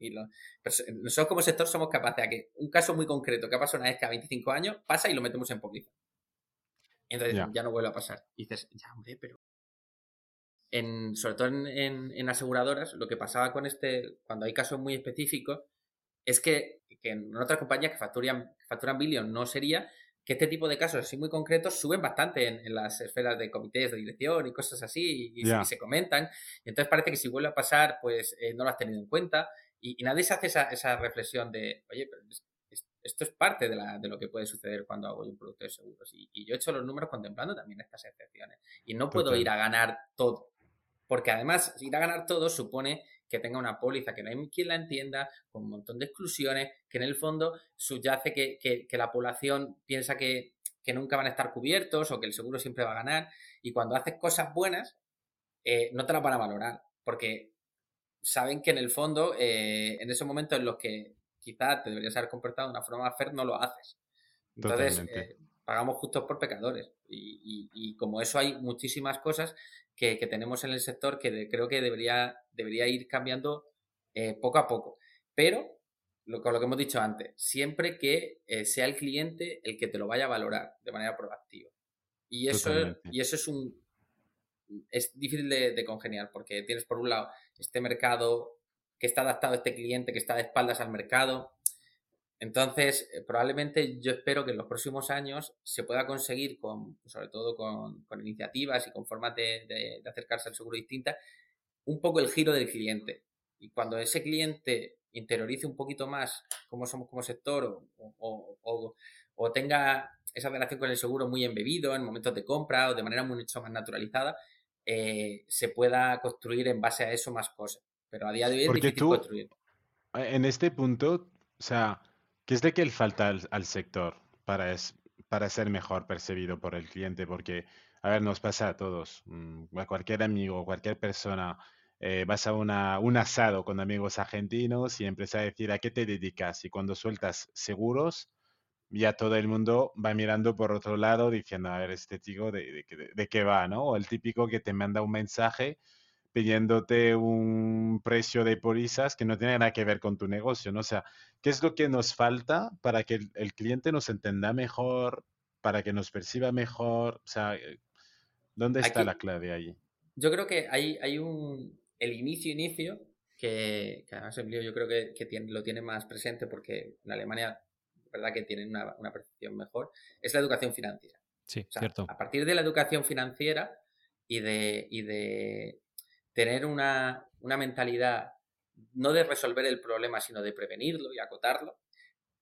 Y nosotros como sector somos capaces de que un caso muy concreto que ha pasado una vez cada 25 años pasa y lo metemos en póliza. Entonces ya no vuelve a pasar. Y dices, ya, hombre, pero. en, sobre todo en, aseguradoras, lo que pasaba con este, cuando hay casos muy específicos, es que, en otras compañías que facturan, facturan billion no sería que este tipo de casos así muy concretos suben bastante en, las esferas de comités de dirección y cosas así y, se, comentan. Y entonces parece que si vuelve a pasar, pues eh, no lo has tenido en cuenta y, nadie se hace esa, esa, reflexión de, oye, pero esto es parte de, la, de, lo que puede suceder cuando hago un producto de seguros. Y, yo he hecho los números contemplando también estas excepciones. Y no puedo ir a ganar todo. Porque además, ir a ganar todo supone que tenga una póliza que no hay quien la entienda, con un montón de exclusiones, que en el fondo subyace que, que, la población piensa que, que, nunca van a estar cubiertos o que el seguro siempre va a ganar. Y cuando haces cosas buenas, eh, no te las van a valorar, porque saben que en el fondo, eh, en esos momentos en los que quizás te deberías haber comportado de una forma más fair, no lo haces. Entonces, eh, pagamos justos por pecadores. Y, y, como eso hay muchísimas cosas que, tenemos en el sector que creo que debería, debería ir cambiando eh, poco a poco. Pero, lo, con lo que hemos dicho antes, siempre que eh, sea el cliente el que te lo vaya a valorar de manera proactiva. Y eso, y eso es un es difícil de, congeniar porque tienes por un lado este mercado que está adaptado a este cliente, que está de espaldas al mercado, entonces, eh, probablemente yo espero que en los próximos años se pueda conseguir, con, sobre todo con, iniciativas y con formas de, acercarse al seguro distinta, un poco el giro del cliente. Y cuando ese cliente interiorice un poquito más cómo somos como sector o, tenga esa relación con el seguro muy embebido en momentos de compra o de manera mucho más naturalizada, eh, se pueda construir en base a eso más cosas. Pero a día de hoy es difícil construir. En este punto, o sea, ¿Qué es de que falta al, sector para, para ser mejor percibido por el cliente? Porque, a ver, nos pasa a todos, mm, a cualquier amigo, cualquier persona, eh, vas a un asado con amigos argentinos y empieza a decir a qué te dedicas y cuando sueltas seguros, ya todo el mundo va mirando por otro lado diciendo, a ver, este chico de, de, de qué va, ¿no? O el típico que te manda un mensaje pidiéndote un precio de pólizas que no tiene nada que ver con tu negocio, ¿no? O sea, ¿qué es lo que nos falta para que el, cliente nos entienda mejor, para que nos perciba mejor? O sea, eh, ¿dónde está la clave ahí? Yo creo que hay, hay un, el inicio, inicio, que, que además Emilio yo creo que, que tiene, lo tiene más presente porque en Alemania, verdad que tienen una, una percepción mejor, es la educación financiera. Sí, cierto. A partir de la educación financiera y de, y de tener una, mentalidad no de resolver el problema, sino de prevenirlo y acotarlo,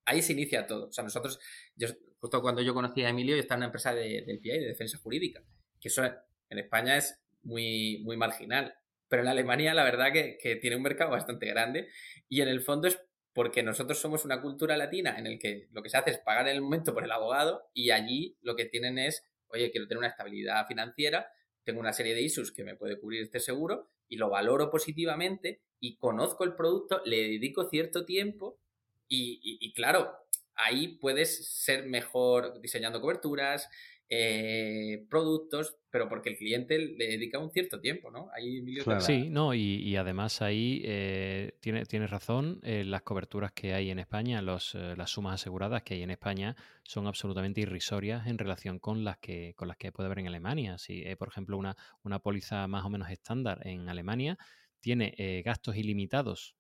ahí se inicia todo. O sea, nosotros, yo, justo cuando yo conocí a Emilio, yo estaba en una empresa de, del PI, de defensa jurídica, que eso en España es muy, muy marginal. Pero en Alemania, la verdad que, que tiene un mercado bastante grande y en el fondo es porque nosotros somos una cultura latina en el que lo que se hace es pagar en el momento por el abogado y allí lo que tienen es, oye, quiero tener una estabilidad financiera, tengo una serie de issues que me puede cubrir este seguro y lo valoro positivamente y conozco el producto, le dedico cierto tiempo y, claro, ahí puedes ser mejor diseñando coberturas, eh, productos, pero porque el cliente le dedica un cierto tiempo, ¿no? Ahí Sí, no, y, además ahí eh, tienes tiene razón, eh, las coberturas que hay en España, los, las sumas aseguradas que hay en España son absolutamente irrisorias en relación con las que, con las que puede haber en Alemania. Si, por ejemplo, una, una póliza más o menos estándar en Alemania tiene gastos ilimitados,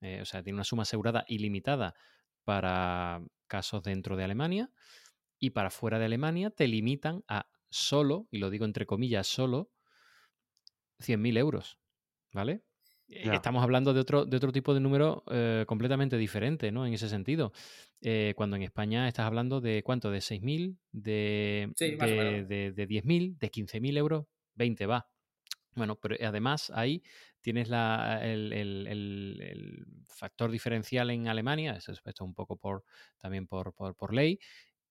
o sea, tiene una suma asegurada ilimitada para casos dentro de Alemania y para fuera de Alemania te limitan a solo, y lo digo entre comillas, solo 100.000 euros, ¿vale? Eh, estamos hablando de otro, de otro tipo de número eh, completamente diferente, ¿no? En ese sentido. Eh, cuando en España estás hablando de cuánto, de 6.000, de, de, de, 10.000, de 15.000 euros, 20 va. Bueno, pero además ahí tienes la, el, el, el, factor diferencial en Alemania, eso es un poco por, también por, por, por ley,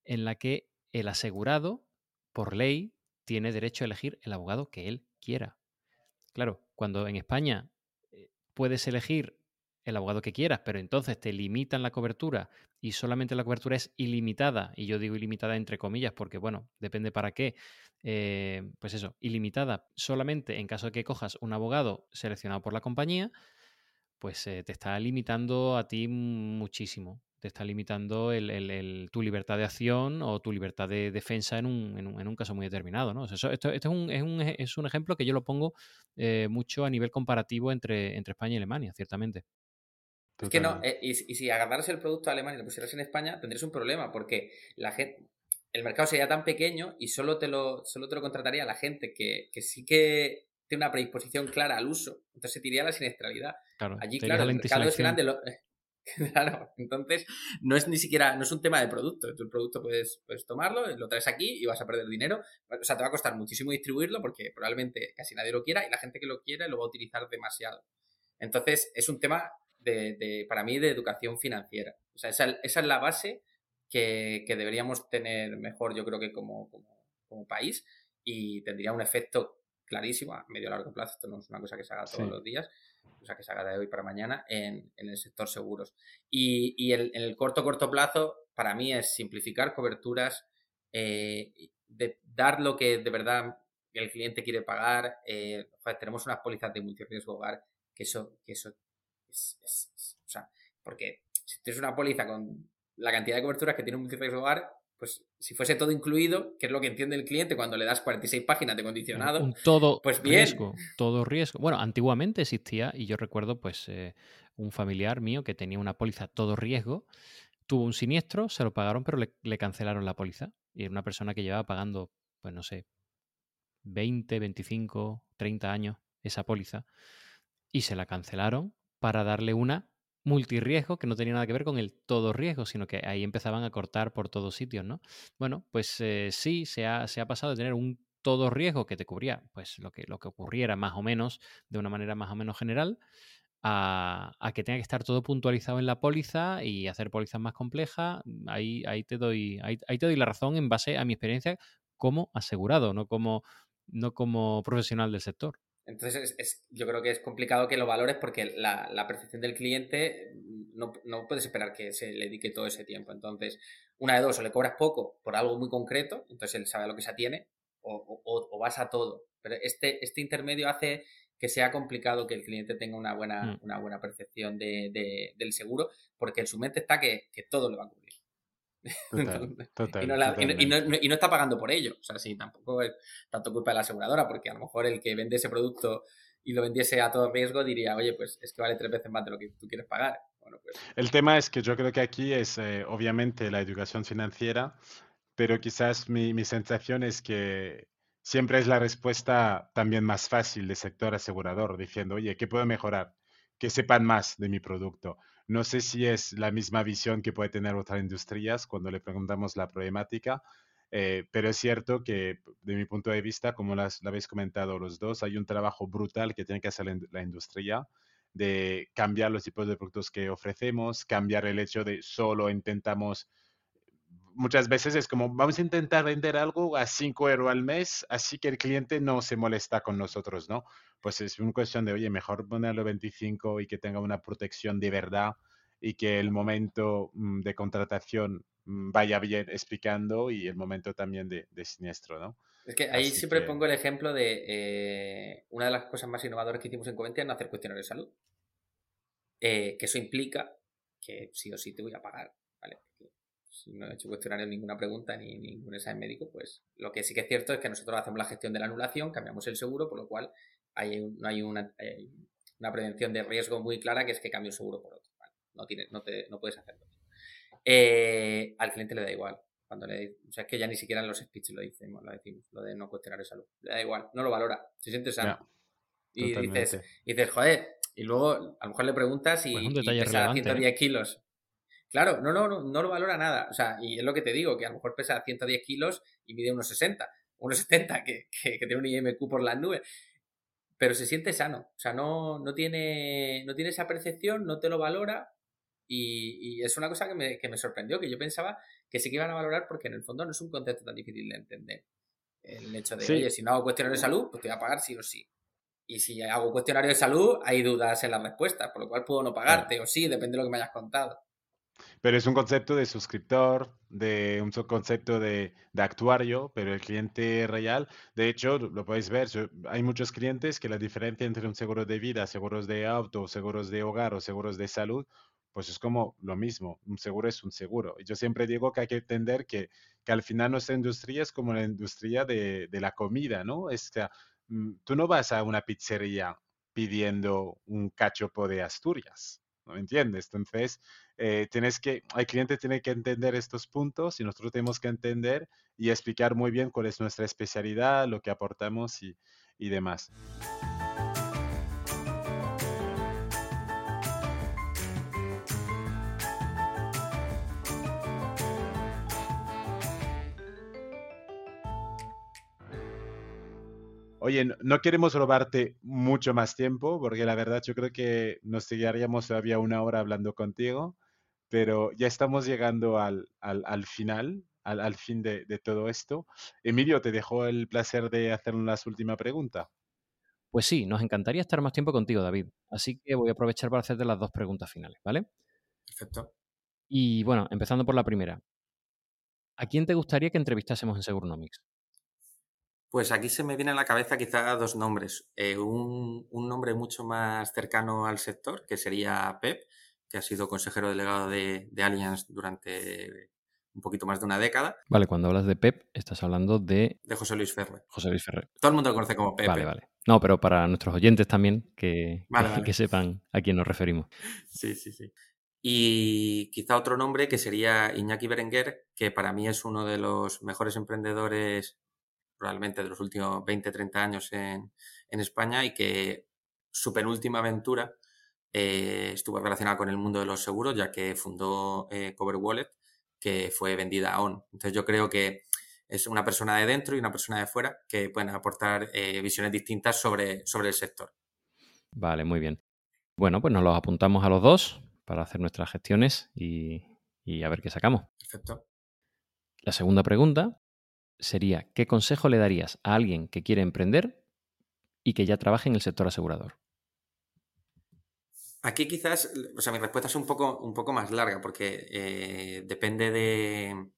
en la que el asegurado, por ley, tiene derecho a elegir el abogado que él quiera. Claro, cuando en España eh, puedes elegir el abogado que quieras, pero entonces te limitan la cobertura y solamente la cobertura es ilimitada, y yo digo ilimitada entre comillas porque, bueno, depende para qué, eh, pues eso, ilimitada solamente en caso de que cojas un abogado seleccionado por la compañía, pues eh, te está limitando a ti muchísimo. Te está limitando tu libertad de acción o tu libertad de defensa en un, caso muy determinado. ¿no? esto, es, un, es, un, ejemplo que yo lo pongo eh, mucho a nivel comparativo entre, entre España y Alemania, ciertamente. Es que no, eh, y, si agarraras el producto alemán y lo pusieras en España, tendrías un problema, porque la gente, el mercado sería tan pequeño y solo te lo, solo te lo contrataría la gente que, sí que tiene una predisposición clara al uso. Entonces se tiraría la siniestralidad. Allí, claro, el mercado es grande. claro, entonces no es ni siquiera, no es un tema de producto. Tu producto puedes, puedes tomarlo, lo traes aquí y vas a perder dinero. O sea, te va a costar muchísimo distribuirlo porque probablemente casi nadie lo quiera y la gente que lo quiere lo va a utilizar demasiado. Entonces, es un tema de, para mí, de educación financiera. O sea, esa, esa es la base que, que, deberíamos tener mejor, yo creo que como, como, país, y tendría un efecto clarísimo a medio largo plazo. Esto no es una cosa que se haga todos los días, o sea, que se haga de hoy para mañana en, en el sector seguros. Y, y el, en el corto, corto plazo, para mí es simplificar coberturas, eh, de dar lo que de verdad el cliente quiere pagar. Eh, tenemos unas pólizas de multirriesgo hogar que eso, que eso o sea, porque si tienes una póliza con la cantidad de coberturas que tiene un multirriesgo hogar, pues si fuese todo incluido, que es lo que entiende el cliente cuando le das 46 páginas de condicionado, un todo pues riesgo, todo riesgo. Bueno, antiguamente existía y yo recuerdo pues eh, un familiar mío que tenía una póliza todo riesgo, tuvo un siniestro, se lo pagaron pero le, le cancelaron la póliza y era una persona que llevaba pagando, pues no sé, 20, 25, 30 años esa póliza y se la cancelaron para darle una multirriesgo que no tenía nada que ver con el todo riesgo, sino que ahí empezaban a cortar por todos sitios, ¿no? Bueno, pues eh, sí, se ha, se ha, pasado de tener un todo riesgo que te cubría, pues lo que, lo que ocurriera más o menos, de una manera más o menos general, a, que tenga que estar todo puntualizado en la póliza y hacer pólizas más complejas. Ahí, ahí, te doy, ahí, ahí te doy la razón en base a mi experiencia como asegurado, no como, no como profesional del sector. Entonces, es, yo creo que es complicado que lo valores porque la, la percepción del cliente no, no, puedes esperar que se le dedique todo ese tiempo. Entonces, una de dos, o le cobras poco por algo muy concreto, entonces él sabe a lo que se atiene, o, o, vas a todo. Pero este, este intermedio hace que sea complicado que el cliente tenga una buena, mm. una buena percepción de, de, del seguro, porque en su mente está que, que todo le va a cubrir. Y, no está pagando por ello. O sea, sí, tampoco es tanto culpa de la aseguradora, porque a lo mejor el que vende ese producto y lo vendiese a todo riesgo diría, oye, pues es que vale tres veces más de lo que tú quieres pagar. Bueno, pues... El tema es que yo creo que aquí es eh, obviamente la educación financiera, pero quizás mi, mi sensación es que siempre es la respuesta también más fácil del sector asegurador, diciendo, oye, ¿qué puedo mejorar? Que sepan más de mi producto. No sé si es la misma visión que puede tener otras industrias cuando le preguntamos la problemática, eh, pero es cierto que de mi punto de vista, como las, lo habéis comentado los dos, hay un trabajo brutal que tiene que hacer la, industria de cambiar los tipos de productos que ofrecemos, cambiar el hecho de solo intentamos muchas veces es como, vamos a intentar vender algo a 5 euros al mes, así que el cliente no se molesta con nosotros, ¿no? Pues es una cuestión de, oye, mejor ponerlo 25 y que tenga una protección de verdad y que el momento mm, de contratación mm, vaya bien explicando y el momento también de, siniestro, ¿no? Es que ahí siempre pongo el ejemplo de eh, una de las cosas más innovadoras que hicimos en Coventia es no hacer cuestionario de salud. Eh, que eso implica que sí o sí te voy a pagar. Si no he hecho cuestionario ninguna pregunta ni ningún examen médico, pues lo que sí que es cierto es que nosotros hacemos la gestión de la anulación, cambiamos el seguro, por lo cual hay, no hay una, una, prevención de riesgo muy clara que es que cambie un seguro por otro. No, tiene, no, te, no puedes hacerlo. Eh, al cliente le da igual. Cuando le, o sea, es que ya ni siquiera en los speeches lo decimos, lo decimos, lo de no cuestionar de salud. Le da igual, no lo valora, se siente sano. y dices, y dices, joder, y luego a lo mejor le preguntas y, pues y pesa 110 ¿eh? kilos. Claro, no, no, no, no lo valora nada. O sea, y es lo que te digo, que a lo mejor pesa 110 kilos y mide unos 60, unos 70, que, que, tiene un IMQ por las nubes. Pero se siente sano. O sea, no, no, tiene, no tiene esa percepción, no te lo valora. Y, es una cosa que me, que me, sorprendió, que yo pensaba que sí que iban a valorar porque en el fondo no es un concepto tan difícil de entender. El hecho de, oye, si no hago cuestionario de salud, pues te voy a pagar sí o sí. Y si hago cuestionario de salud, hay dudas en las respuestas, por lo cual puedo no pagarte o sí, depende de lo que me hayas contado. Pero es un concepto de suscriptor, de un concepto de, de, actuario, pero el cliente real, de hecho, lo podéis ver, hay muchos clientes que la diferencia entre un seguro de vida, seguros de auto, seguros de hogar o seguros de salud pues es como lo mismo, un seguro es un seguro. Yo siempre digo que hay que entender que, que al final nuestra industria es como la industria de, de la comida, ¿no? Este, tú no vas a una pizzería pidiendo un cachopo de Asturias, ¿no entiendes? Entonces, eh, tienes que, el cliente tiene que entender estos puntos y nosotros tenemos que entender y explicar muy bien cuál es nuestra especialidad, lo que aportamos y, y demás. Oye, no queremos robarte mucho más tiempo, porque la verdad yo creo que nos seguiríamos todavía una hora hablando contigo, pero ya estamos llegando al, al, final, al, al fin de, de, todo esto. Emilio, te dejo el placer de hacer una última pregunta. Pues sí, nos encantaría estar más tiempo contigo, David. Así que voy a aprovechar para hacerte las dos preguntas finales, ¿vale? Perfecto. Y bueno, empezando por la primera. ¿A quién te gustaría que entrevistásemos en Seguronomics? Pues aquí se me viene a la cabeza quizá dos nombres. Eh, un, nombre mucho más cercano al sector, que sería Pep, que ha sido consejero delegado de, de Allianz durante un poquito más de una década. Vale, cuando hablas de Pep, estás hablando de... De José Luis Ferrer. José Luis Ferrer. Todo el mundo lo conoce como Pep. Vale, vale. No, pero para nuestros oyentes también, que, que sepan a quién nos referimos. Sí, sí, sí. Y quizá otro nombre que sería Iñaki Berenguer, que para mí es uno de los mejores emprendedores probablemente de los últimos 20, 30 años en, en España y que su penúltima aventura eh, estuvo relacionada con el mundo de los seguros, ya que fundó eh, Cover Wallet, que fue vendida a ON. Entonces yo creo que es una persona de dentro y una persona de fuera que pueden aportar eh, visiones distintas sobre, sobre el sector. Vale, muy bien. Bueno, pues nos los apuntamos a los dos para hacer nuestras gestiones y, y a ver qué sacamos. Perfecto. La segunda pregunta sería, ¿qué consejo le darías a alguien que quiere emprender y que ya trabaje en el sector asegurador? Aquí quizás, o sea, mi respuesta es un poco, un poco más larga porque eh, depende de,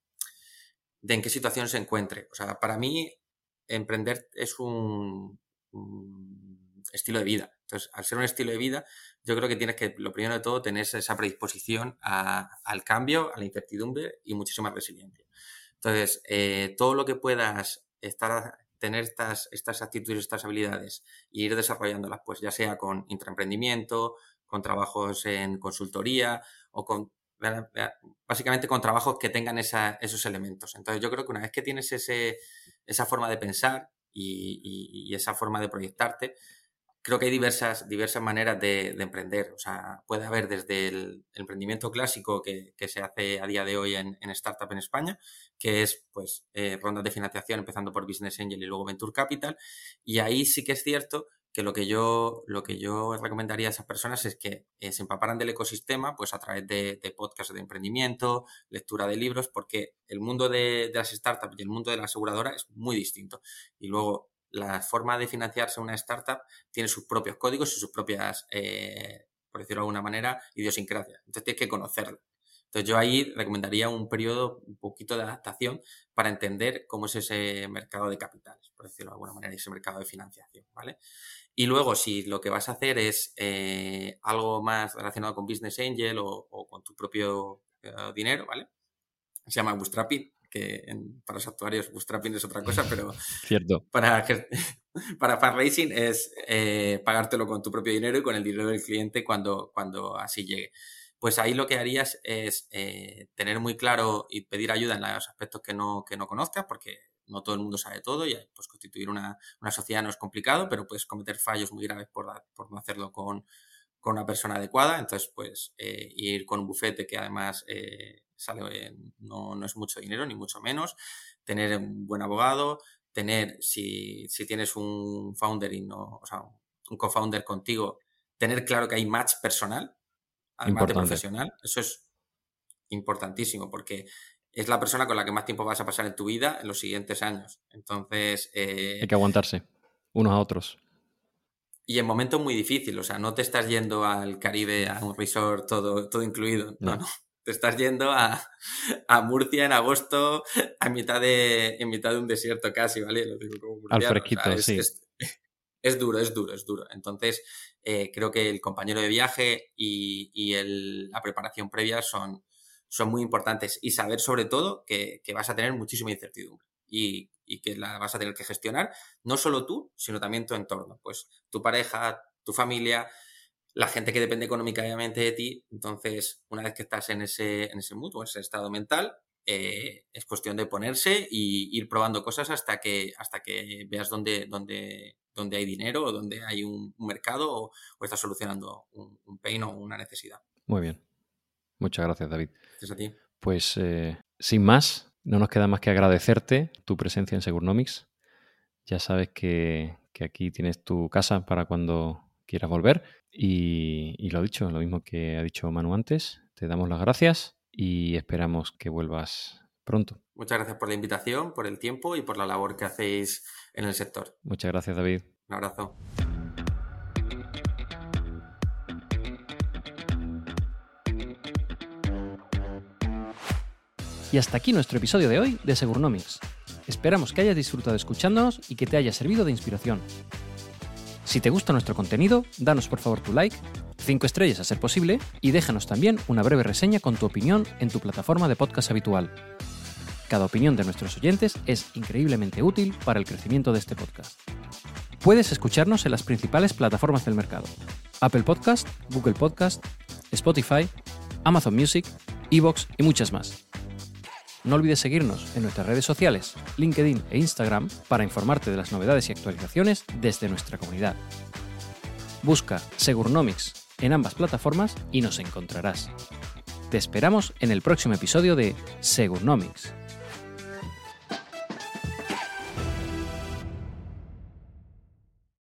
de en qué situación se encuentre. O sea, para mí, emprender es un, estilo de vida. Entonces, al ser un estilo de vida, yo creo que tienes que, lo primero de todo, tener esa predisposición al cambio, a la incertidumbre y muchísima resiliencia. Entonces, eh, todo lo que puedas estar, tener estas, estas actitudes, estas habilidades e ir desarrollándolas, pues ya sea con intraemprendimiento, con trabajos en consultoría o con básicamente con trabajos que tengan esos elementos. Entonces yo creo que una vez que tienes ese, esa forma de pensar y, esa forma de proyectarte, creo que hay diversas, diversas maneras de, emprender. O sea, puede haber desde el, emprendimiento clásico que, se hace a día de hoy en, Startup en España, que es pues eh, rondas de financiación empezando por Business Angel y luego Venture Capital. Y ahí sí que es cierto que lo que yo, lo que yo recomendaría a esas personas es que eh, se empaparan del ecosistema pues a través de, podcasts de emprendimiento, lectura de libros, porque el mundo de las startups y el mundo de la aseguradora es muy distinto. Y luego la forma de financiarse una startup tiene sus propios códigos y sus propias, eh, por decirlo de alguna manera, idiosincrasias. Entonces tienes que conocerlo. Entonces yo ahí recomendaría un periodo un poquito de adaptación para entender cómo es ese mercado de capitales, por decirlo de alguna manera, ese mercado de financiación, ¿vale? Y luego, si lo que vas a hacer es eh, algo más relacionado con Business Angel o, con tu propio eh, dinero, ¿vale? Se llama bootstrapping, que para los actuarios bootstrapping es otra cosa, pero Cierto. para, para fundraising es eh, pagártelo con tu propio dinero y con el dinero del cliente cuando, cuando así llegue. Pues ahí lo que harías es eh, tener muy claro y pedir ayuda en los aspectos que no, que no conozcas, porque no todo el mundo sabe todo y pues, constituir una, una sociedad no es complicado, pero puedes cometer fallos muy graves por, por no hacerlo con, con una persona adecuada. Entonces, pues eh, ir con un bufete que además eh, sale, no, no, es mucho dinero, ni mucho menos. Tener un buen abogado, tener, si, si tienes un founder y no, o sea, un co-founder contigo, tener claro que hay match personal, además de profesional. Eso es importantísimo porque es la persona con la que más tiempo vas a pasar en tu vida en los siguientes años. Entonces... Eh, hay que aguantarse unos a otros. Y en momentos muy difíciles, o sea, no te estás yendo al Caribe, a un resort todo, todo incluido, no, no. Te estás yendo a, a, Murcia en agosto, a mitad de, en mitad de un desierto casi, ¿vale? Lo digo como al fresquito, sí. Es, es duro, es duro, es duro. Entonces, eh, creo que el compañero de viaje y, la preparación previa son, son muy importantes. Y saber sobre todo que, vas a tener muchísima incertidumbre y, que la vas a tener que gestionar, no solo tú, sino también tu entorno. Pues tu pareja, tu familia, la gente que depende económicamente de ti. Entonces, una vez que estás en ese, en ese mood o en ese estado mental, eh, es cuestión de ponerse y ir probando cosas hasta que, hasta que veas dónde, dónde, dónde hay dinero o dónde hay un, mercado o, estás solucionando un, un, pain o una necesidad. Muy bien. Muchas gracias, David. Gracias a ti. Pues eh, sin más, no nos queda más que agradecerte tu presencia en Segurnomics. Ya sabes que, aquí tienes tu casa para cuando quieras volver. Y, y lo dicho, lo mismo que ha dicho Manu antes, te damos las gracias y esperamos que vuelvas pronto. Muchas gracias por la invitación, por el tiempo y por la labor que hacéis en el sector. Muchas gracias, David. Un abrazo. Y hasta aquí nuestro episodio de hoy de Segurnomics. Esperamos que hayas disfrutado escuchándonos y que te haya servido de inspiración. Si te gusta nuestro contenido, danos por favor tu like 5 estrellas a ser posible y déjanos también una breve reseña con tu opinión en tu plataforma de podcast habitual. Cada opinión de nuestros oyentes es increíblemente útil para el crecimiento de este podcast. Puedes escucharnos en las principales plataformas del mercado: Apple Podcast, Google Podcast, Spotify, Amazon Music, Evox y muchas más. No olvides seguirnos en nuestras redes sociales, LinkedIn e Instagram para informarte de las novedades y actualizaciones desde nuestra comunidad. Busca Segurnomics en ambas plataformas y nos encontrarás. Te esperamos en el próximo episodio de Segurnomics.